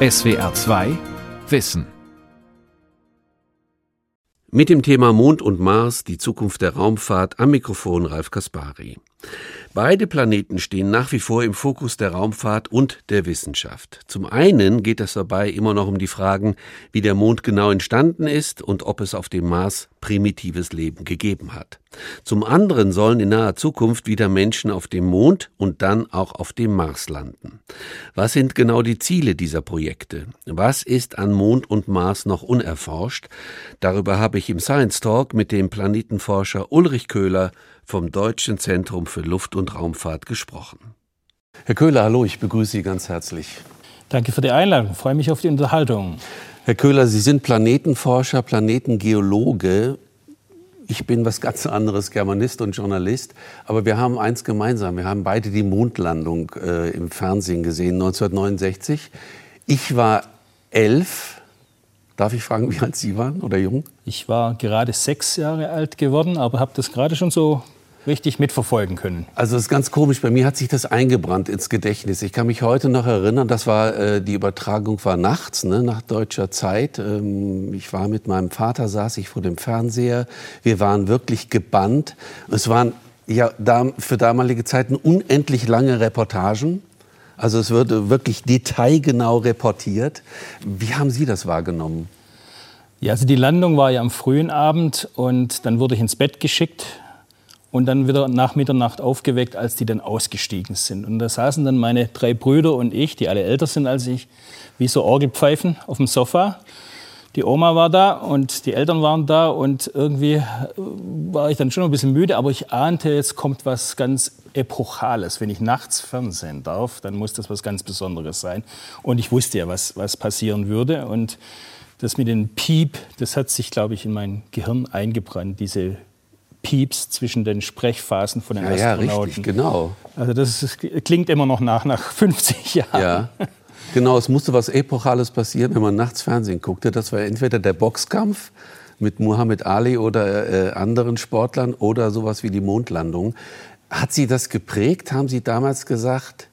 SWR 2 Wissen. Mit dem Thema Mond und Mars, die Zukunft der Raumfahrt, am Mikrofon Ralf Kaspari. Beide Planeten stehen nach wie vor im Fokus der Raumfahrt und der Wissenschaft. Zum einen geht es dabei immer noch um die Fragen, wie der Mond genau entstanden ist und ob es auf dem Mars primitives Leben gegeben hat. Zum anderen sollen in naher Zukunft wieder Menschen auf dem Mond und dann auch auf dem Mars landen. Was sind genau die Ziele dieser Projekte? Was ist an Mond und Mars noch unerforscht? Darüber habe ich im Science Talk mit dem Planetenforscher Ulrich Köhler vom Deutschen Zentrum für Luft- und Raumfahrt gesprochen. Herr Köhler, hallo, ich begrüße Sie ganz herzlich. Danke für die Einladung, freue mich auf die Unterhaltung. Herr Köhler, Sie sind Planetenforscher, Planetengeologe. Ich bin was ganz anderes, Germanist und Journalist. Aber wir haben eins gemeinsam. Wir haben beide die Mondlandung äh, im Fernsehen gesehen, 1969. Ich war elf. Darf ich fragen, wie alt Sie waren oder jung? Ich war gerade sechs Jahre alt geworden, aber habe das gerade schon so richtig mitverfolgen können. Also das ist ganz komisch. Bei mir hat sich das eingebrannt ins Gedächtnis. Ich kann mich heute noch erinnern, das war äh, die Übertragung war nachts, ne, nach deutscher Zeit. Ähm, ich war mit meinem Vater, saß ich vor dem Fernseher. Wir waren wirklich gebannt. Es waren ja für damalige Zeiten unendlich lange Reportagen. Also es wurde wirklich detailgenau reportiert. Wie haben Sie das wahrgenommen? Ja, also die Landung war ja am frühen Abend und dann wurde ich ins Bett geschickt und dann wieder nach Mitternacht aufgeweckt, als die dann ausgestiegen sind. Und da saßen dann meine drei Brüder und ich, die alle älter sind als ich, wie so Orgelpfeifen auf dem Sofa. Die Oma war da und die Eltern waren da und irgendwie äh, war ich dann schon ein bisschen müde, aber ich ahnte, jetzt kommt was ganz Epochales. Wenn ich nachts fernsehen darf, dann muss das was ganz Besonderes sein. Und ich wusste ja, was, was passieren würde. Und das mit dem Piep, das hat sich, glaube ich, in mein Gehirn eingebrannt, diese Pieps zwischen den Sprechphasen von den ja, Astronauten. Ja, richtig, genau. Also das ist, klingt immer noch nach, nach 50 Jahren. Ja. Genau, es musste was Epochales passieren, wenn man nachts Fernsehen guckte. Das war entweder der Boxkampf mit Muhammad Ali oder äh, anderen Sportlern oder sowas wie die Mondlandung. Hat Sie das geprägt? Haben Sie damals gesagt,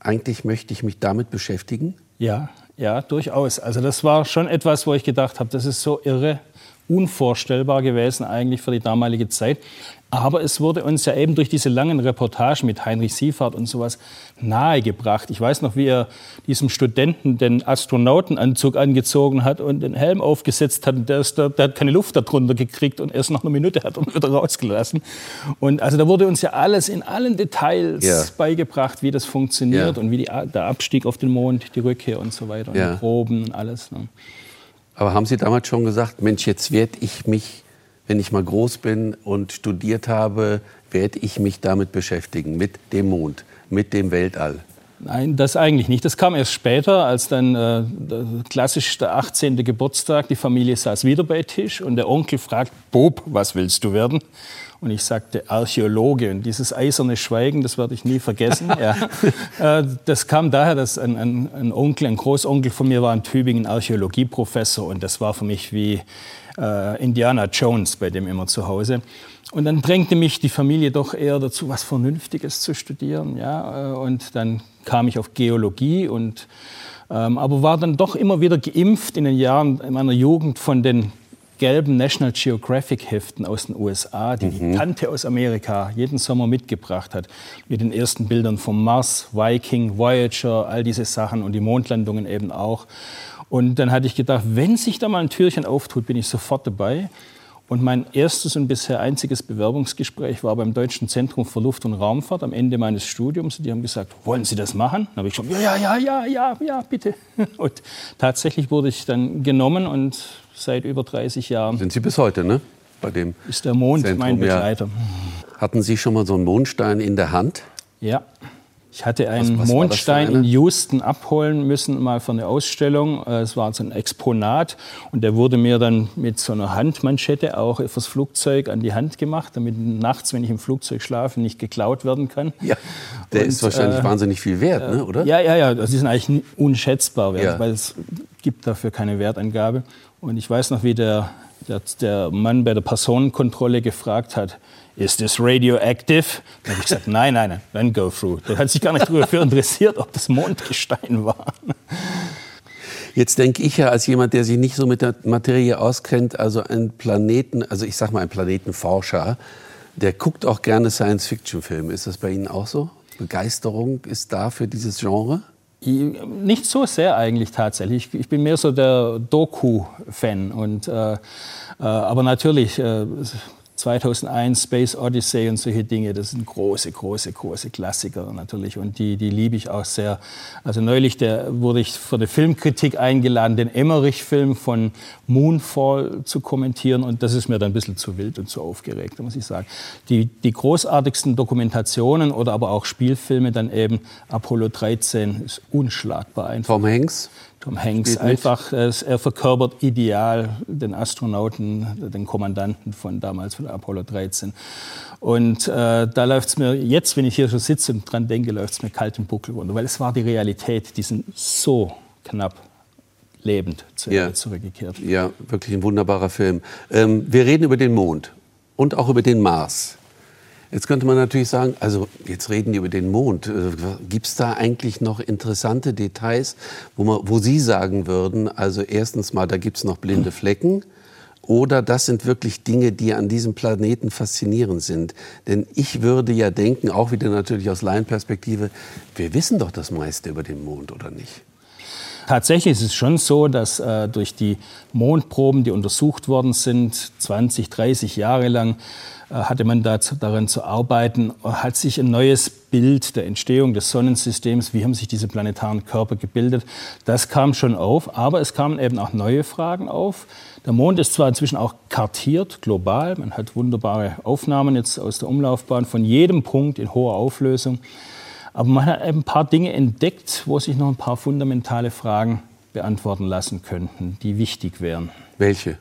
eigentlich möchte ich mich damit beschäftigen? Ja, ja, durchaus. Also das war schon etwas, wo ich gedacht habe, das ist so irre, unvorstellbar gewesen eigentlich für die damalige Zeit. Aber es wurde uns ja eben durch diese langen Reportagen mit Heinrich Siefert und sowas nahegebracht. Ich weiß noch, wie er diesem Studenten den Astronautenanzug angezogen hat und den Helm aufgesetzt hat. Der, ist, der, hat keine Luft darunter gekriegt und erst nach einer Minute hat er wieder rausgelassen. Und also da wurde uns ja alles in allen Details ja. beigebracht, wie das funktioniert ja. und wie die, der Abstieg auf den Mond, die Rückkehr und so weiter, ja. und Proben und alles. Ne? Aber haben Sie damals schon gesagt, Mensch, jetzt werde ich mich, wenn ich mal groß bin und studiert habe, werde ich mich damit beschäftigen, mit dem Mond, mit dem Weltall? Nein, das eigentlich nicht. Das kam erst später, als dann äh, klassisch der 18. Geburtstag, die Familie saß wieder bei Tisch und der Onkel fragt, Bob, was willst du werden? Und ich sagte Archäologe. Und dieses eiserne Schweigen, das werde ich nie vergessen. ja. Äh, das kam daher, dass ein, ein, ein, Onkel, ein Großonkel von mir war in Tübingen Archäologieprofessor. Und das war für mich wie äh, Indiana Jones bei dem immer zu Hause. Und dann drängte mich die Familie doch eher dazu, was Vernünftiges zu studieren. Ja? Äh, und dann kam ich auf Geologie und ähm, aber war dann doch immer wieder geimpft in den Jahren meiner Jugend von den gelben National Geographic Heften aus den USA, die mhm. die Tante aus Amerika jeden Sommer mitgebracht hat, mit den ersten Bildern vom Mars, Viking, Voyager, all diese Sachen und die Mondlandungen eben auch. Und dann hatte ich gedacht, wenn sich da mal ein Türchen auftut, bin ich sofort dabei. Und mein erstes und bisher einziges Bewerbungsgespräch war beim Deutschen Zentrum für Luft- und Raumfahrt am Ende meines Studiums. Die haben gesagt, wollen Sie das machen? Dann habe ich gesagt, ja, ja, ja, ja, ja, bitte. Und tatsächlich wurde ich dann genommen und seit über 30 Jahren. Sind Sie bis heute, ne? Bei dem ist der Mond Zentrum, mein Begleiter. Ja. Hatten Sie schon mal so einen Mondstein in der Hand? Ja. Ich hatte einen was, was Mondstein in Houston abholen müssen, mal für eine Ausstellung. Äh, es war so ein Exponat und der wurde mir dann mit so einer Handmanschette auch fürs Flugzeug an die Hand gemacht, damit nachts, wenn ich im Flugzeug schlafe, nicht geklaut werden kann. Ja, der und, ist wahrscheinlich äh, wahnsinnig viel wert, ne, oder? Ja, ja, ja, die sind eigentlich unschätzbar wert, ja. weil es gibt dafür keine Wertangabe. Und ich weiß noch, wie der, der, der Mann bei der Personenkontrolle gefragt hat, ist das radioactive? Da habe ich gesagt, nein, nein, nein, dann go through. Der hat sich gar nicht dafür interessiert, ob das Mondgestein war. Jetzt denke ich ja als jemand, der sich nicht so mit der Materie auskennt, also ein Planeten, also ich sag mal ein Planetenforscher, der guckt auch gerne Science-Fiction-Filme. Ist das bei Ihnen auch so? Begeisterung ist da für dieses Genre? Nicht so sehr eigentlich tatsächlich. Ich bin mehr so der Doku-Fan. äh, äh, aber natürlich, äh, 2001 Space Odyssey und solche Dinge, das sind große, große, große Klassiker natürlich und die, die liebe ich auch sehr. Also neulich der, wurde ich für die Filmkritik eingeladen, den Emmerich-Film von Moonfall zu kommentieren und das ist mir dann ein bisschen zu wild und zu aufgeregt, muss ich sagen. Die, die großartigsten Dokumentationen oder aber auch Spielfilme dann eben Apollo 13 ist unschlagbar einfach. Tom Hanks? Tom Hanks einfach, er verkörpert ideal den Astronauten, den Kommandanten von damals von Apollo 13. Und äh, da läuft es mir jetzt, wenn ich hier schon sitze und dran denke, läuft es mir kalt im Buckel runter, weil es war die Realität, die sind so knapp lebend zu ja. zurückgekehrt. Ja, wirklich ein wunderbarer Film. Ähm, wir reden über den Mond und auch über den Mars. Jetzt könnte man natürlich sagen, also jetzt reden die über den Mond. Äh, Gibt es da eigentlich noch interessante Details, wo, man, wo Sie sagen würden, also erstens mal, da gibt es noch blinde Flecken. Oder das sind wirklich Dinge, die an diesem Planeten faszinierend sind. Denn ich würde ja denken, auch wieder natürlich aus Laienperspektive, wir wissen doch das meiste über den Mond, oder nicht? Tatsächlich ist es schon so, dass äh, durch die Mondproben, die untersucht worden sind, 20, 30 Jahre lang, äh, hatte man dazu, daran zu arbeiten, hat sich ein neues Bild der Entstehung des Sonnensystems, wie haben sich diese planetaren Körper gebildet, das kam schon auf, aber es kamen eben auch neue Fragen auf. Der Mond ist zwar inzwischen auch kartiert, global, man hat wunderbare Aufnahmen jetzt aus der Umlaufbahn von jedem Punkt in hoher Auflösung, aber man hat ein paar Dinge entdeckt, wo sich noch ein paar fundamentale Fragen beantworten lassen könnten, die wichtig wären. Welche?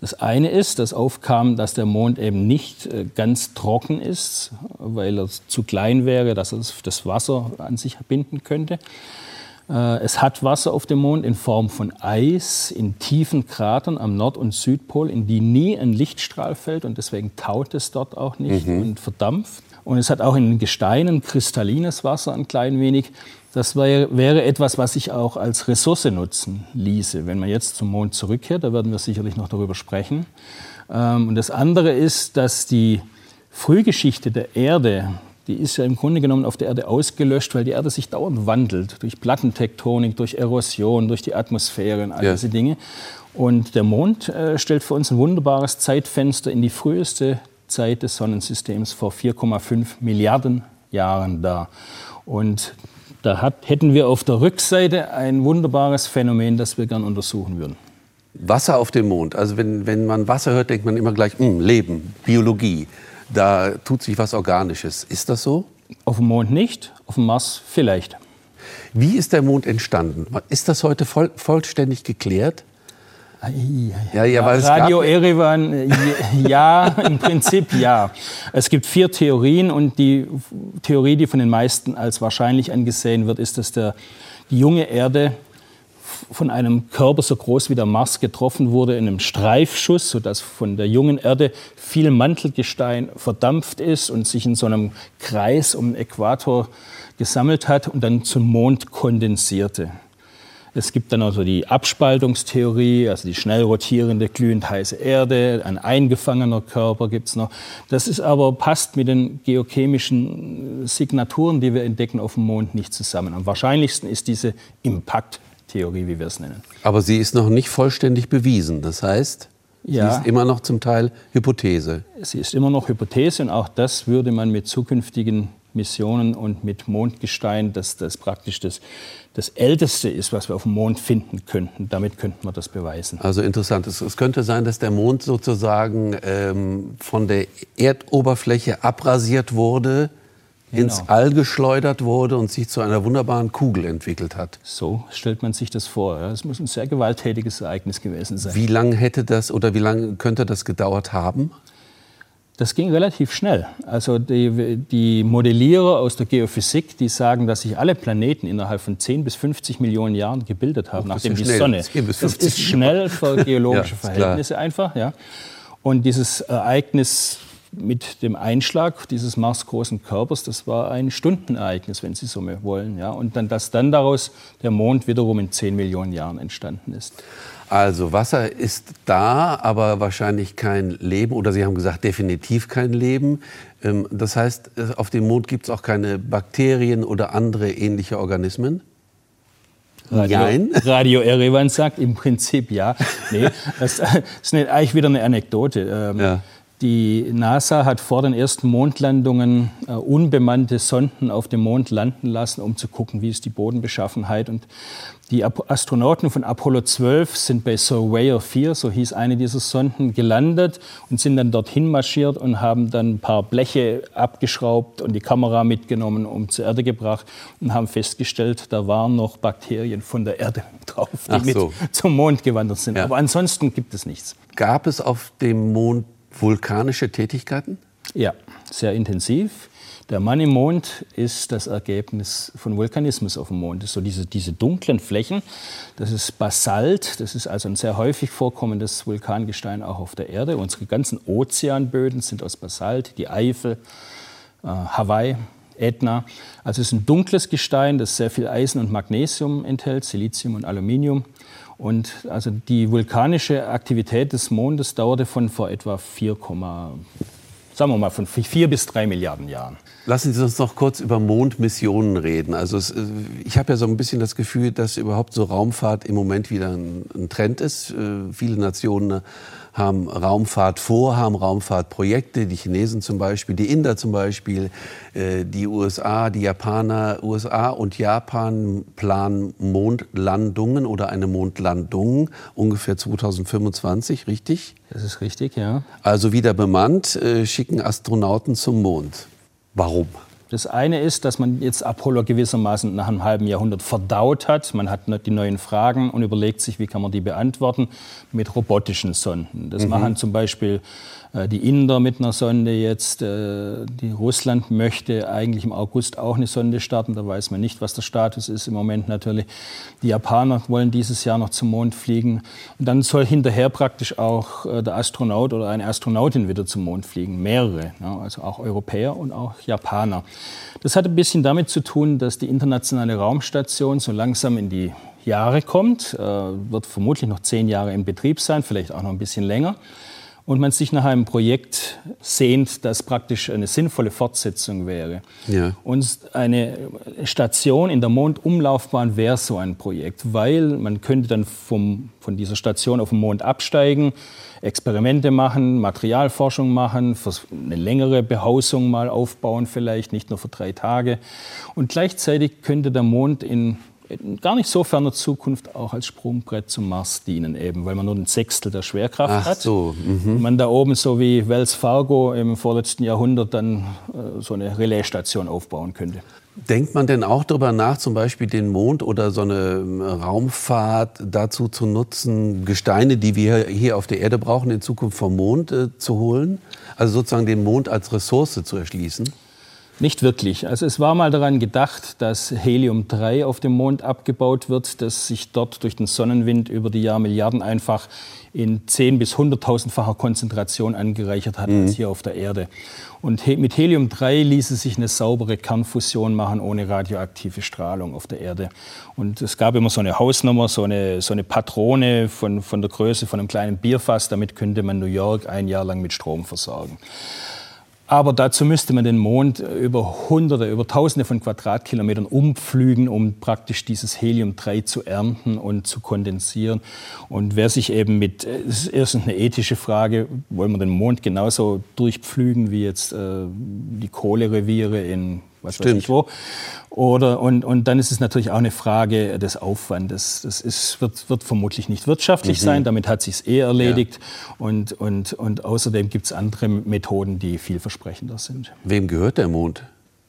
Das eine ist, dass aufkam, dass der Mond eben nicht äh, ganz trocken ist, weil er zu klein wäre, dass er das Wasser an sich binden könnte. Äh, es hat Wasser auf dem Mond in Form von Eis in tiefen Kratern am Nord- und Südpol, in die nie ein Lichtstrahl fällt und deswegen taut es dort auch nicht mhm. und verdampft. Und es hat auch in den Gesteinen kristallines Wasser ein klein wenig. Das wäre etwas, was sich auch als Ressource nutzen ließe. Wenn man jetzt zum Mond zurückkehrt, da werden wir sicherlich noch darüber sprechen. Ähm, und das andere ist, dass die Frühgeschichte der Erde, die ist ja im Grunde genommen auf der Erde ausgelöscht, weil die Erde sich dauernd wandelt. Durch Plattentektonik, durch Erosion, durch die Atmosphäre und all ja. diese Dinge. Und der Mond äh, stellt für uns ein wunderbares Zeitfenster in die früheste Zeit des Sonnensystems vor 4,5 Milliarden Jahren dar. Und da hat, hätten wir auf der Rückseite ein wunderbares Phänomen, das wir gern untersuchen würden. Wasser auf dem Mond. Also wenn, wenn man Wasser hört, denkt man immer gleich, mh, hm, Leben, Biologie. Da tut sich was Organisches. Ist das so? Auf dem Mond nicht, auf dem Mars vielleicht. Wie ist der Mond entstanden? Ist das heute voll, vollständig geklärt? Ja, ja, Radio Erevan, äh, ja, im Prinzip ja. Es gibt vier Theorien und die Theorie, die von den meisten als wahrscheinlich angesehen wird, ist, dass der, die junge Erde von einem Körper so groß wie der Mars getroffen wurde in einem Streifschuss, sodass von der jungen Erde viel Mantelgestein verdampft ist und sich in so einem Kreis um den Äquator gesammelt hat und dann zum Mond kondensierte. Es gibt dann also die Abspaltungstheorie, also die schnell rotierende, glühend heiße Erde, ein eingefangener Körper gibt es noch. Das ist aber, passt mit den geochemischen Signaturen, die wir entdecken auf dem Mond, nicht zusammen. Am wahrscheinlichsten ist diese Impact-Theorie, wie wir es nennen. Aber sie ist noch nicht vollständig bewiesen. Das heißt, ja. Sie ist immer noch zum Teil Hypothese. Sie ist immer noch Hypothese und auch das würde man mit zukünftigen Missionen und mit Mondgestein, dass das praktisch das, das Älteste ist, was wir auf dem Mond finden könnten. Damit könnten wir das beweisen. Also interessant. Es, es könnte sein, dass der Mond sozusagen ähm, von der Erdoberfläche abrasiert wurde, genau. ins All geschleudert wurde und sich zu einer wunderbaren Kugel entwickelt hat. So stellt man sich das vor. Es muss ein sehr gewalttätiges Ereignis gewesen sein. Wie lange hätte das oder wie lange könnte das gedauert haben? Das ging relativ schnell. Also die, die, Modellierer aus der Geophysik, die sagen, dass sich alle Planeten innerhalb von 10 bis 50 Millionen Jahren gebildet haben, oh, nachdem die Sonne. Das ist schnell für geologische ja, Verhältnisse einfach. Ja. Und dieses Ereignis mit dem Einschlag dieses Mars-großen Körpers, das war ein Stundenereignis, wenn Sie so wollen. Ja? Und dann, dass dann daraus der Mond wiederum in 10 Millionen Jahren entstanden ist. Also Wasser ist da, aber wahrscheinlich kein Leben oder Sie haben gesagt definitiv kein Leben. Ähm, das heißt, auf dem Mond gibt es auch keine Bakterien oder andere ähnliche Organismen? Radio, Nein. Radio Erevan sagt im Prinzip ja. Nee, das, ist eigentlich wieder eine Anekdote. Ähm, ja. Die NASA hat vor den ersten Mondlandungen äh, unbemannte Sonden auf dem Mond landen lassen, um zu gucken, wie ist die Bodenbeschaffenheit. Und die Astronauten von Apollo 12 sind bei Surveyor 4, so hieß eine dieser Sonden, gelandet und sind dann dorthin marschiert und haben dann ein paar Bleche abgeschraubt und die Kamera mitgenommen, um zur Erde gebracht und haben festgestellt, da waren noch Bakterien von der Erde drauf, die so. mit zum Mond gewandert sind. Ja. Aber ansonsten gibt es nichts. Gab es auf dem Mond vulkanische Tätigkeiten? Ja, sehr intensiv. Der Mann im Mond ist das Ergebnis von Vulkanismus auf dem Mond. Das so diese, diese dunklen Flächen, das ist Basalt, das ist also ein sehr häufig vorkommendes Vulkangestein auch auf der Erde. Unsere ganzen Ozeanböden sind aus Basalt, die Eifel, äh, Hawaii, Ätna. Also es ist ein dunkles Gestein, das sehr viel Eisen und Magnesium enthält, Silizium und Aluminium. Und also die vulkanische Aktivität des Mondes dauerte von vor etwa 4, sagen wir mal von vier bis drei Milliarden Jahren. Lassen Sie uns noch kurz über Mondmissionen reden. Also es, äh, ich habe ja so ein bisschen das Gefühl, dass überhaupt so Raumfahrt im Moment wieder ein, ein Trend ist. Äh, viele Nationen haben Raumfahrt vor, haben Raumfahrtprojekte, die Chinesen zum Beispiel, die Inder zum Beispiel, äh, die USA, die Japaner, USA und Japan planen Mondlandungen oder eine Mondlandung ungefähr 2025, richtig? Das ist richtig, ja. Also wieder bemannt, äh, schicken Astronauten zum Mond. Warum? Das eine ist, dass man jetzt Apollo gewissermaßen nach einem halben Jahrhundert verdaut hat. Man hat die neuen Fragen und überlegt sich, wie kann man die beantworten mit robotischen Sonden. Das mhm. machen zum Beispiel äh, die Inder mit einer Sonde jetzt. Äh, die Russland möchte eigentlich im August auch eine Sonde starten. Da weiß man nicht, was der Status ist im Moment natürlich. Die Japaner wollen dieses Jahr noch zum Mond fliegen. Und dann soll hinterher praktisch auch äh, der Astronaut oder eine Astronautin wieder zum Mond fliegen. Mehrere, also auch Europäer und auch Japaner. Das hat ein bisschen damit zu tun, dass die internationale Raumstation so langsam in die Jahre kommt, wird vermutlich noch zehn Jahre in Betrieb sein, vielleicht auch noch ein bisschen länger und man sich nach einem Projekt sehnt, das praktisch eine sinnvolle Fortsetzung wäre. Ja. Und eine Station in der Mondumlaufbahn wäre so ein Projekt, weil man könnte dann vom, von dieser Station auf den Mond absteigen, Experimente machen, Materialforschung machen, eine längere Behausung mal aufbauen vielleicht, nicht nur für drei Tage. Und gleichzeitig könnte der Mond in in gar nicht so ferner Zukunft auch als Sprungbrett zum Mars dienen, eben, weil man nur ein Sechstel der Schwerkraft Ach hat. So, mhm. Und man da oben, so wie Wells Fargo im vorletzten Jahrhundert, dann äh, so eine Relaisstation aufbauen könnte. Denkt man denn auch darüber nach, zum Beispiel den Mond oder so eine ähm, Raumfahrt dazu zu nutzen, Gesteine, die wir hier auf der Erde brauchen, in Zukunft vom Mond äh, zu holen? Also sozusagen den Mond als Ressource zu erschließen? Nicht wirklich. Also es war mal daran gedacht, dass Helium-3 auf dem Mond abgebaut wird, das sich dort durch den Sonnenwind über die Jahrmilliarden einfach in 10 bis 100.000-facher Konzentration angereichert hat mhm. als hier auf der Erde. Und mit Helium-3 ließe sich eine saubere Kernfusion machen ohne radioaktive Strahlung auf der Erde. Und es gab immer so eine Hausnummer, so eine, so eine Patrone von, von der Größe von einem kleinen Bierfass. Damit könnte man New York ein Jahr lang mit Strom versorgen. Aber dazu müsste man den Mond über Hunderte, über Tausende von Quadratkilometern umpflügen, um praktisch dieses Helium-3 zu ernten und zu kondensieren. Und wer sich eben mit, es ist erstens eine ethische Frage, wollen wir den Mond genauso durchpflügen wie jetzt äh, die Kohlereviere in was Stimmt. weiß ich wo. Oder, und, und dann ist es natürlich auch eine Frage des Aufwandes. Das ist, wird, wird vermutlich nicht wirtschaftlich mhm. sein, damit hat sich es eh erledigt. Ja. Und, und, und außerdem gibt es andere Methoden, die vielversprechender sind. Wem gehört der Mond?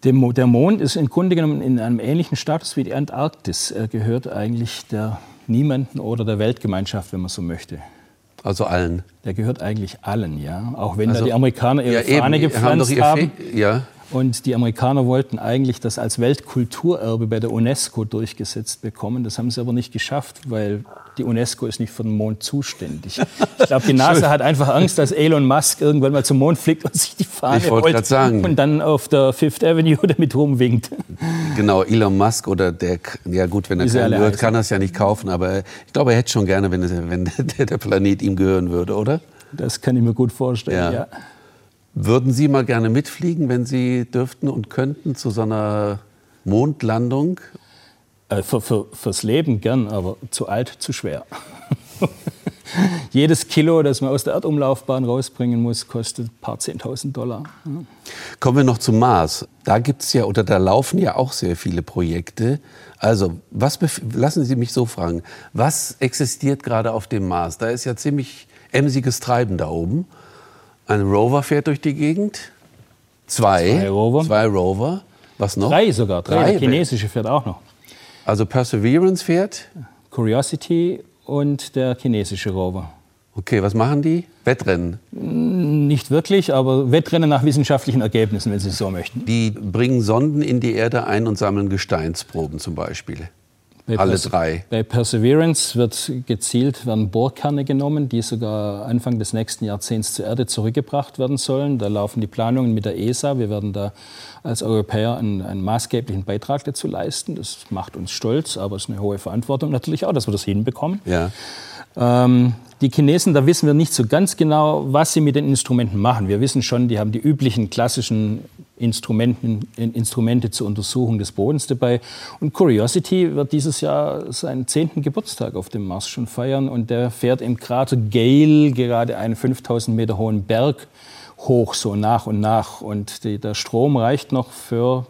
Der Mond ist im Grunde genommen in einem ähnlichen Status wie die Antarktis. Er gehört eigentlich der Niemanden oder der Weltgemeinschaft, wenn man so möchte. Also allen? Der gehört eigentlich allen, ja. Auch wenn also, da die Amerikaner ihre ja, Fahne eben, gepflanzt haben. haben ja. Und die Amerikaner wollten eigentlich das als Weltkulturerbe bei der UNESCO durchgesetzt bekommen. Das haben sie aber nicht geschafft, weil die UNESCO ist nicht für den Mond zuständig. Ich glaube, die NASA hat einfach Angst, dass Elon Musk irgendwann mal zum Mond fliegt und sich die Fahne ich holt sagen. und dann auf der Fifth Avenue damit rumwinkt. Genau, Elon Musk oder der, ja gut, wenn er keinen hört, kann er es ja nicht kaufen, aber ich glaube, er hätte schon gerne, wenn, wenn der Planet ihm gehören würde, oder? Das kann ich mir gut vorstellen, ja. ja. Würden Sie mal gerne mitfliegen, wenn Sie dürften und könnten, zu so einer Mondlandung? Äh, für, für, fürs Leben gern, aber zu alt, zu schwer. Jedes Kilo, das man aus der Erdumlaufbahn rausbringen muss, kostet ein paar Zehntausend Dollar. Kommen wir noch zum Mars. Da gibt es ja oder da laufen ja auch sehr viele Projekte. Also, was lassen Sie mich so fragen: Was existiert gerade auf dem Mars? Da ist ja ziemlich emsiges Treiben da oben. Ein Rover fährt durch die Gegend. Zwei. Zwei Rover. Zwei Rover. Was noch? Drei sogar. Drei. Drei. Der chinesische fährt auch noch. Also Perseverance fährt? Curiosity und der chinesische Rover. Okay, was machen die? Wettrennen? Nicht wirklich, aber Wettrennen nach wissenschaftlichen Ergebnissen, wenn Sie es so möchten. Die bringen Sonden in die Erde ein und sammeln Gesteinsproben zum Beispiel. Bei Alle drei. Bei Perseverance wird gezielt werden Bohrkerne genommen, die sogar Anfang des nächsten Jahrzehnts zur Erde zurückgebracht werden sollen. Da laufen die Planungen mit der ESA. Wir werden da als Europäer einen, einen maßgeblichen Beitrag dazu leisten. Das macht uns stolz, aber es ist eine hohe Verantwortung natürlich auch, dass wir das hinbekommen. Ja. Ähm, die Chinesen, da wissen wir nicht so ganz genau, was sie mit den Instrumenten machen. Wir wissen schon, die haben die üblichen klassischen Instrumenten, Instrumente zur Untersuchung des Bodens dabei. Und Curiosity wird dieses Jahr seinen zehnten Geburtstag auf dem Mars schon feiern. Und der fährt im Krater Gale gerade einen 5000 Meter hohen Berg hoch, so nach und nach. Und die, der Strom reicht noch für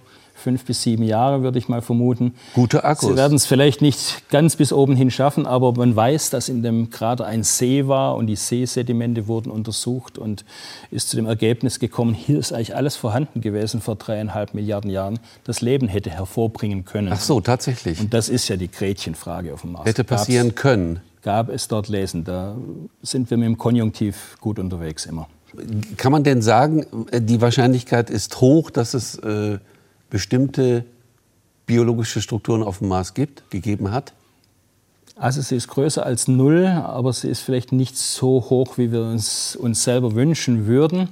fünf bis sieben Jahre, würde ich mal vermuten. Gute Akkus. Sie werden es vielleicht nicht ganz bis oben hin schaffen, aber man weiß, dass in dem Krater ein See war und die Seesedimente wurden untersucht und ist zu dem Ergebnis gekommen, hier ist eigentlich alles vorhanden gewesen vor dreieinhalb Milliarden Jahren, das Leben hätte hervorbringen können. Ach so, tatsächlich. Und das ist ja die Gretchenfrage auf dem Mars. Hätte passieren Gab's, können. Gab es dort Lesen. Da sind wir mit dem Konjunktiv gut unterwegs immer. Kann man denn sagen, die Wahrscheinlichkeit ist hoch, dass es äh, bestimmte biologische Strukturen auf dem Mars gibt, gegeben hat? Also sie ist größer als null, aber sie ist vielleicht nicht so hoch, wie wir uns, uns selber wünschen würden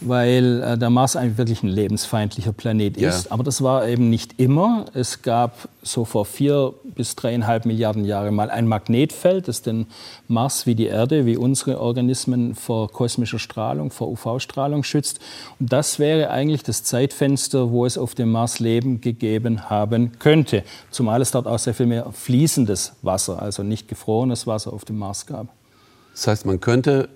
weil äh, der Mars eigentlich wirklich ein lebensfeindlicher Planet ist. Ja. Aber das war eben nicht immer. Es gab so vor vier bis dreieinhalb Milliarden Jahren mal ein Magnetfeld, das den Mars wie die Erde, wie unsere Organismen vor kosmischer Strahlung, vor UV-Strahlung schützt. Und das wäre eigentlich das Zeitfenster, wo es auf dem Mars Leben gegeben haben könnte. Zumal es dort auch sehr viel mehr fließendes Wasser, also nicht gefrorenes Wasser auf dem Mars gab. Das heißt, man könnte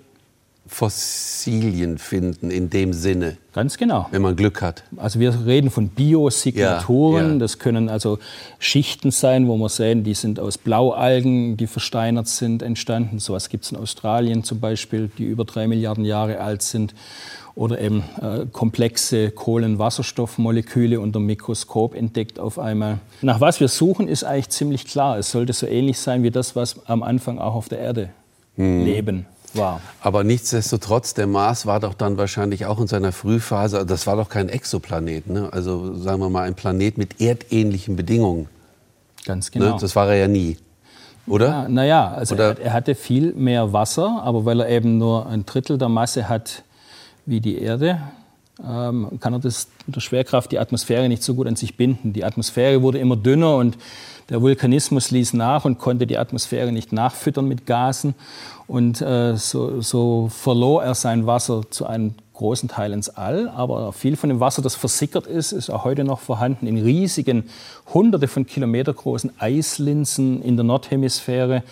Fossilien finden in dem Sinne. Ganz genau. Wenn man Glück hat. Also wir reden von Biosignaturen. Ja, ja. Das können also Schichten sein, wo wir sehen, die sind aus Blaualgen, die versteinert sind, entstanden. So etwas gibt es in Australien zum Beispiel, die über drei Milliarden Jahre alt sind. Oder eben äh, komplexe Kohlenwasserstoffmoleküle unter dem Mikroskop entdeckt auf einmal. Nach was wir suchen, ist eigentlich ziemlich klar. Es sollte so ähnlich sein wie das, was am Anfang auch auf der Erde hm. leben war. Aber nichtsdestotrotz, der Mars war doch dann wahrscheinlich auch in seiner Frühphase, das war doch kein Exoplanet, ne? also sagen wir mal ein Planet mit erdähnlichen Bedingungen. Ganz genau. Ne? Das war er ja nie. Oder? Ja, naja, also? Er, er, hatte viel mehr Wasser, aber weil er eben nur ein Drittel der Masse hat wie die Erde, ähm, kann er das mit der Schwerkraft die Atmosphäre nicht so gut an sich binden. Die Atmosphäre wurde immer dünner und der Vulkanismus ließ nach und konnte die Atmosphäre nicht nachfüttern mit Gasen. Und äh, so, so, verlor er sein Wasser zu einem großen Teil ins All. Aber viel von dem Wasser, das versickert ist, ist auch heute noch vorhanden in riesigen, hunderte von Kilometer großen Eislinsen in der Nordhemisphäre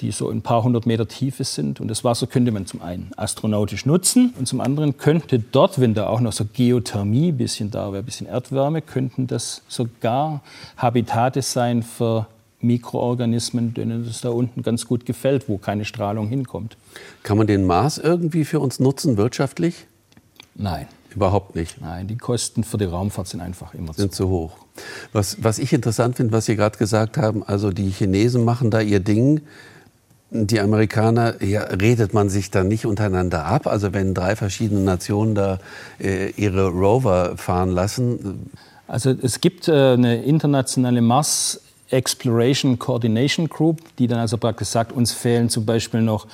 die so ein paar hundert Meter Tiefe sind. Und das Wasser könnte man zum einen astronautisch nutzen und zum anderen könnte dort, wenn da auch noch so Geothermie ein bisschen da wäre, ein bisschen Erdwärme, könnten das sogar Habitate sein für Mikroorganismen, denen es da unten ganz gut gefällt, wo keine Strahlung hinkommt. Kann man den Mars irgendwie für uns nutzen, wirtschaftlich? Nein. Überhaupt nicht. Nein, die Kosten für die Raumfahrt sind einfach immer sind zu hoch. Was, was ich interessant finde, was Sie gerade gesagt haben, also die Chinesen machen da ihr Ding die Amerikaner, ja, redet man sich dann nicht untereinander ab? Also wenn drei verschiedene Nationen da äh, ihre Rover fahren lassen? Also es gibt äh, eine internationale Mars Exploration Coordination Group, die dann also praktisch sagt, uns fehlen zum Beispiel noch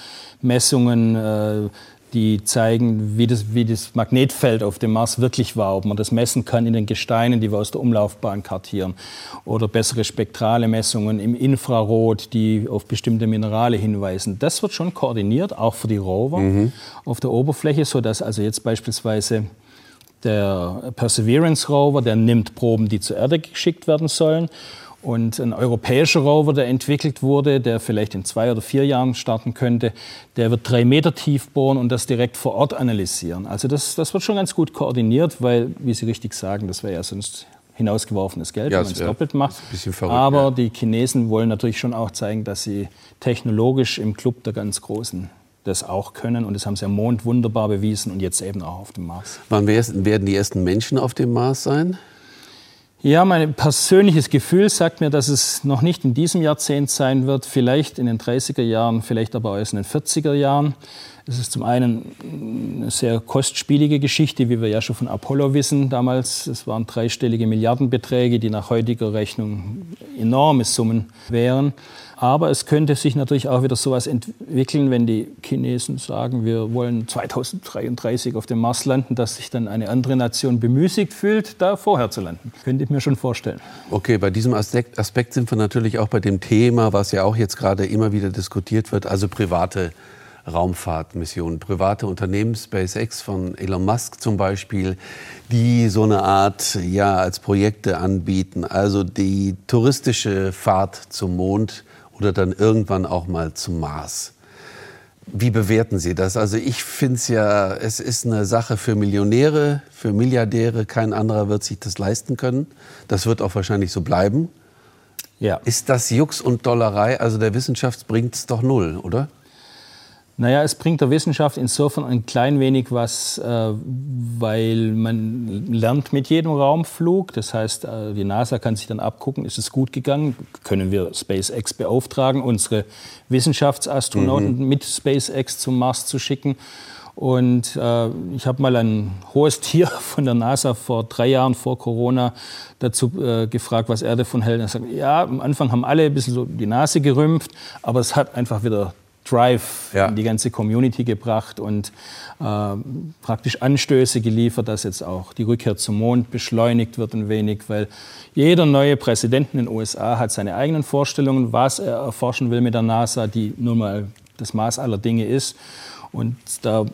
Messungen, äh, die zeigen, wie das, wie das Magnetfeld auf dem Mars wirklich war, ob man das messen kann in den Gesteinen, die wir aus der Umlaufbahn kartieren, oder bessere spektrale Messungen im Infrarot, die auf bestimmte Minerale hinweisen. Das wird schon koordiniert, auch für die Rover mhm. auf der Oberfläche, sodass also jetzt beispielsweise der Perseverance Rover, der nimmt Proben, die zur Erde geschickt werden sollen. Und ein europäischer Rover, der entwickelt wurde, der vielleicht in zwei oder vier Jahren starten könnte, der wird drei Meter tief bohren und das direkt vor Ort analysieren. Also das, das wird schon ganz gut koordiniert, weil, wie Sie richtig sagen, das wäre ja sonst hinausgeworfenes Geld, ja, wenn man es doppelt macht. Verrückt, Aber ja. die Chinesen wollen natürlich schon auch zeigen, dass sie technologisch im Club der ganz Großen das auch können. Und das haben sie am Mond wunderbar bewiesen und jetzt eben auch auf dem Mars. Wann werden die ersten Menschen auf dem Mars sein? Ja, mein persönliches Gefühl sagt mir, dass es noch nicht in diesem Jahrzehnt sein wird, vielleicht in den 30er Jahren, vielleicht aber erst in den 40er Jahren. Es ist zum einen eine sehr kostspielige Geschichte, wie wir ja schon von Apollo wissen damals. Es waren dreistellige Milliardenbeträge, die nach heutiger Rechnung enorme Summen wären. Aber es könnte sich natürlich auch wieder sowas entwickeln, wenn die Chinesen sagen, wir wollen 2033 auf dem Mars landen, dass sich dann eine andere Nation bemüßigt fühlt, da vorher zu landen. Könnte ich mir schon vorstellen. Okay, bei diesem Aspekt sind wir natürlich auch bei dem Thema, was ja auch jetzt gerade immer wieder diskutiert wird, also private Raumfahrtmissionen. Private Unternehmen, SpaceX von Elon Musk zum Beispiel, die so eine Art, ja, als Projekte anbieten. Also die touristische Fahrt zum Mond oder dann irgendwann auch mal zum Mars. Wie bewerten Sie das? Also ich finde es ja, es ist eine Sache für Millionäre, für Milliardäre. Kein anderer wird sich das leisten können. Das wird auch wahrscheinlich so bleiben. Ja. Ist das Jux und Dollerei? Also der Wissenschaft bringt es doch null, oder? Naja, es bringt der Wissenschaft insofern ein klein wenig was, äh, weil man lernt mit jedem Raumflug. Das heißt, äh, die NASA kann sich dann abgucken, ist es gut gegangen, können wir SpaceX beauftragen, unsere Wissenschaftsastronauten mhm. mit SpaceX zum Mars zu schicken. Und äh, ich habe mal ein hohes Tier von der NASA vor drei Jahren vor Corona dazu äh, gefragt, was er davon hält. Er sagt, ja, am Anfang haben alle ein bisschen so die Nase gerümpft, aber es hat einfach wieder Drive ja. in die ganze Community gebracht und äh, praktisch Anstöße geliefert, dass jetzt auch die Rückkehr zum Mond beschleunigt wird ein wenig, weil jeder neue Präsident in den USA hat seine eigenen Vorstellungen, was er erforschen will mit der NASA, die nun mal das Maß aller Dinge ist. Und da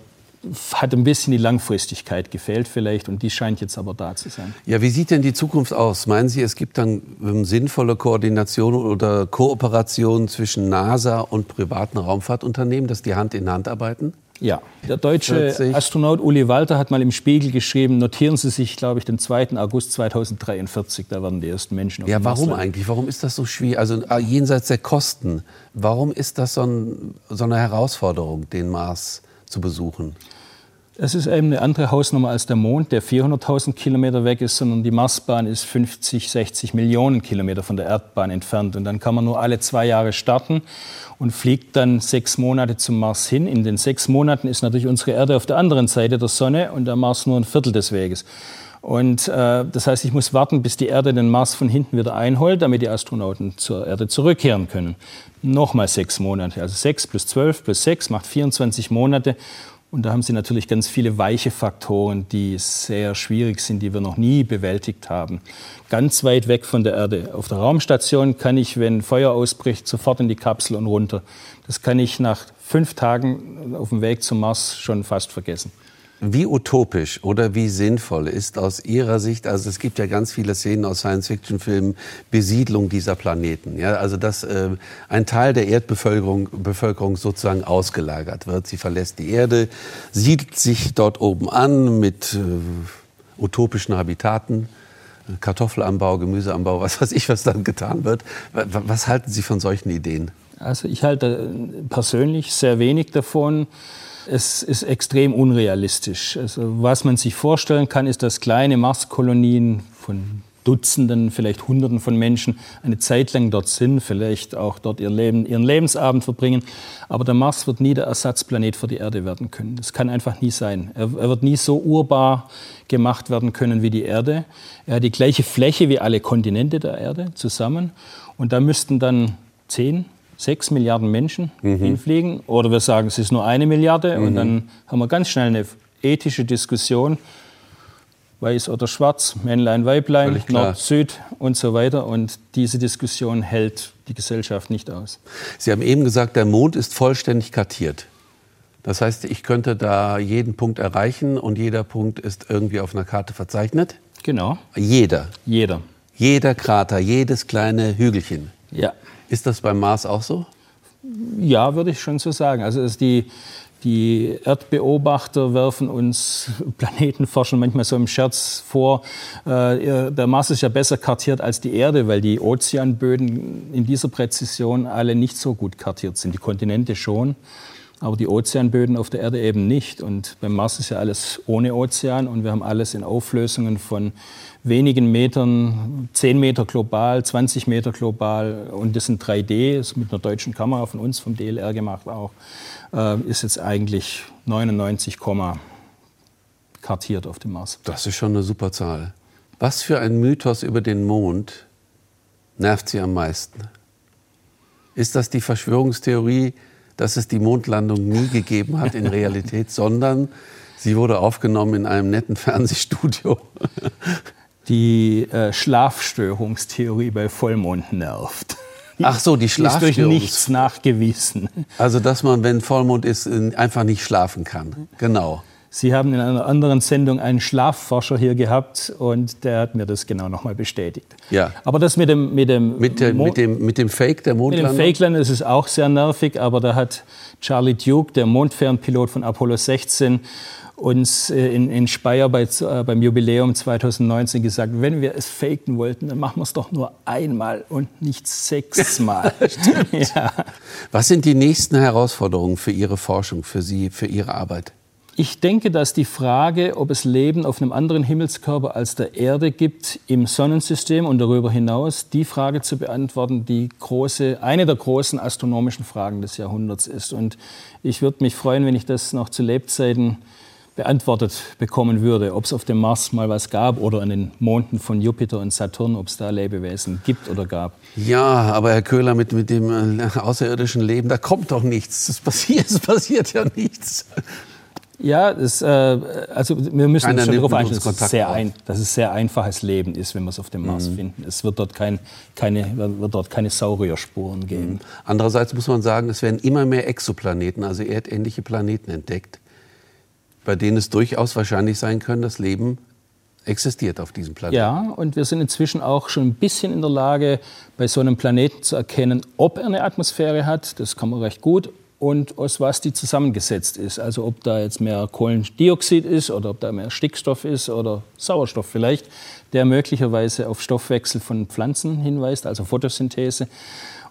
hat ein bisschen die Langfristigkeit gefehlt vielleicht und die scheint jetzt aber da zu sein. Ja, wie sieht denn die Zukunft aus? Meinen Sie, es gibt dann ähm, sinnvolle Koordination oder Kooperation zwischen NASA und privaten Raumfahrtunternehmen, dass die Hand in Hand arbeiten? Ja, der deutsche Astronaut Uli Walter hat mal im Spiegel geschrieben, notieren Sie sich, glaube ich, den 2. August 2043, da werden die ersten Menschen auf Ja, warum eigentlich? Warum ist das so schwierig? Also äh, jenseits der Kosten, warum ist das so, ein, so eine Herausforderung, den Mars zu besuchen? Es ist eben eine andere Hausnummer als der Mond, der 400.000 Kilometer weg ist, sondern die Marsbahn ist 50, 60 Millionen Kilometer von der Erdbahn entfernt. Und dann kann man nur alle zwei Jahre starten und fliegt dann sechs Monate zum Mars hin. In den sechs Monaten ist natürlich unsere Erde auf der anderen Seite der Sonne und der Mars nur ein Viertel des Weges. Und äh, das heißt, ich muss warten, bis die Erde den Mars von hinten wieder einholt, damit die Astronauten zur Erde zurückkehren können. Nochmal sechs Monate, also sechs plus zwölf plus sechs macht 24 Monate. Und da haben Sie natürlich ganz viele weiche Faktoren, die sehr schwierig sind, die wir noch nie bewältigt haben. Ganz weit weg von der Erde. Auf der Raumstation kann ich, wenn Feuer ausbricht, sofort in die Kapsel und runter. Das kann ich nach fünf Tagen auf dem Weg zum Mars schon fast vergessen. Wie utopisch oder wie sinnvoll ist aus Ihrer Sicht, also es gibt ja ganz viele Szenen aus Science-Fiction-Filmen, Besiedlung dieser Planeten. Ja, also dass äh, ein Teil der Erdbevölkerung Bevölkerung sozusagen ausgelagert wird. Sie verlässt die Erde, siedelt sich dort oben an mit äh, utopischen Habitaten. Kartoffelanbau, Gemüseanbau, was weiß ich, was dann getan wird. Was halten Sie von solchen Ideen? Also ich halte persönlich sehr wenig davon es ist extrem unrealistisch. Also was man sich vorstellen kann, ist, dass kleine Marskolonien von Dutzenden, vielleicht Hunderten von Menschen eine Zeit lang dort sind, vielleicht auch dort ihr Leben, ihren Lebensabend verbringen. Aber der Mars wird nie der Ersatzplanet für die Erde werden können. Das kann einfach nie sein. Er, er wird nie so urbar gemacht werden können wie die Erde. Er hat die gleiche Fläche wie alle Kontinente der Erde zusammen. Und da müssten dann zehn, sechs Milliarden Menschen mhm. hinfliegen. Oder wir sagen, es ist nur eine Milliarde. Mhm. Und dann haben wir ganz schnell eine ethische Diskussion weiß oder schwarz, Männlein, Weiblein, Nord, Süd und so weiter. Und diese Diskussion hält die Gesellschaft nicht aus. Sie haben eben gesagt, der Mond ist vollständig kartiert. Das heißt, ich könnte da jeden Punkt erreichen und jeder Punkt ist irgendwie auf einer Karte verzeichnet? Genau. Jeder? Jeder. Jeder Krater, jedes kleine Hügelchen? Ja. Ist das beim Mars auch so? Ja, würde ich schon so sagen. Also die, die Erdbeobachter werfen uns Planetenforschern manchmal so im Scherz vor, äh, der Mars ist ja besser kartiert als die Erde, weil die Ozeanböden in dieser Präzision alle nicht so gut kartiert sind. Die Kontinente schon, aber die Ozeanböden auf der Erde eben nicht. Und beim Mars ist ja alles ohne Ozean und wir haben alles in Auflösungen von wenigen Metern, 10 Meter global, 20 Meter global und das sind 3D, das ist mit einer deutschen Kamera von uns, vom DLR gemacht auch äh, ist jetzt eigentlich 99, kartiert auf dem Mars. Das ist schon eine super Zahl. Was für ein Mythos über den Mond nervt Sie am meisten? Ist das die Verschwörungstheorie, dass es die Mondlandung nie gegeben hat in Realität, sondern sie wurde aufgenommen in einem netten Fernsehstudio? Die äh, Schlafstörungstheorie bei Vollmond nervt. Ach so, die Schlafstörung. Ist durch nichts nachgewiesen. Also, dass man, wenn Vollmond ist, einfach nicht schlafen kann. Genau. Sie haben in einer anderen Sendung einen Schlafforscher hier gehabt und der hat mir das genau nochmal bestätigt. Ja. Aber das mit dem mit dem mit, der, mit dem mit dem Fake der Mondlandung. Mit dem Fakeland ist es auch sehr nervig, aber da hat Charlie Duke, der Mondfernpilot von Apollo 16, uns äh, in, in Speyer bei, äh, beim Jubiläum 2019 gesagt, wenn wir es faken wollten, dann machen wir es doch nur einmal und nicht sechsmal. ja. Was sind die nächsten Herausforderungen für Ihre Forschung, für Sie, für Ihre Arbeit? Ich denke, dass die Frage, ob es Leben auf einem anderen Himmelskörper als der Erde gibt im Sonnensystem und darüber hinaus, die Frage zu beantworten, die große, eine der großen astronomischen Fragen des Jahrhunderts ist. Und ich würde mich freuen, wenn ich das noch zu Lebzeiten beantwortet bekommen würde, ob es auf dem Mars mal was gab oder an den Monden von Jupiter und Saturn, ob es da Lebewesen gibt oder gab. Ja, aber Herr Köhler, mit, mit dem äh, außerirdischen Leben, da kommt doch nichts. Es passiert, es passiert ja nichts. Ja, das, äh, also wir müssen Keiner uns schon darauf einstellen, dass es, sehr ein, dass es sehr einfaches Leben ist, wenn wir es auf dem Mars mhm. finden. Es wird dort, kein, keine, wird dort keine Saurierspuren geben. Mhm. Andererseits muss man sagen, es werden immer mehr Exoplaneten, also erdähnliche Planeten entdeckt bei denen es durchaus wahrscheinlich sein kann, dass Leben existiert auf diesem Planeten. Ja, und wir sind inzwischen auch schon ein bisschen in der Lage, bei so einem Planeten zu erkennen, ob er eine Atmosphäre hat. Das kann man recht gut. Und aus was die zusammengesetzt ist. Also ob da jetzt mehr Kohlendioxid ist oder ob da mehr Stickstoff ist oder Sauerstoff vielleicht, der möglicherweise auf Stoffwechsel von Pflanzen hinweist, also Photosynthese.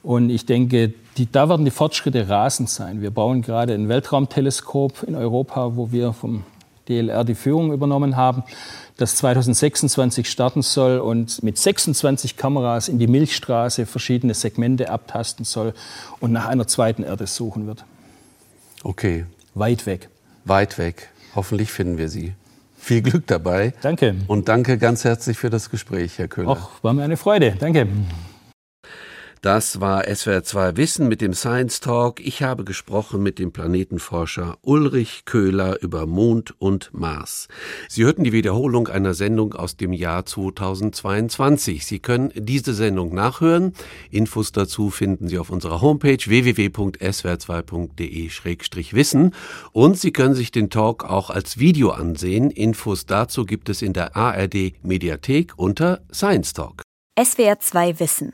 Und ich denke, die, da werden die Fortschritte rasend sein. Wir bauen gerade ein Weltraumteleskop in Europa, wo wir vom DLR die Führung übernommen haben, das 2026 starten soll und mit 26 Kameras in die Milchstraße verschiedene Segmente abtasten soll und nach einer zweiten Erde suchen wird. Okay. Weit weg. Weit weg. Hoffentlich finden wir sie. Viel Glück dabei. Danke. Und danke ganz herzlich für das Gespräch, Herr Köhler. Ach, war mir eine Freude. Danke. Das war SWR 2 Wissen mit dem Science Talk. Ich habe gesprochen mit dem Planetenforscher Ulrich Köhler über Mond und Mars. Sie hörten die Wiederholung einer Sendung aus dem Jahr 2022. Sie können diese Sendung nachhören. Infos dazu finden Sie auf unserer Homepage www.swr2.de-wissen und Sie können sich den Talk auch als Video ansehen. Infos dazu gibt es in der ARD Mediathek unter Science Talk. SWR 2 Wissen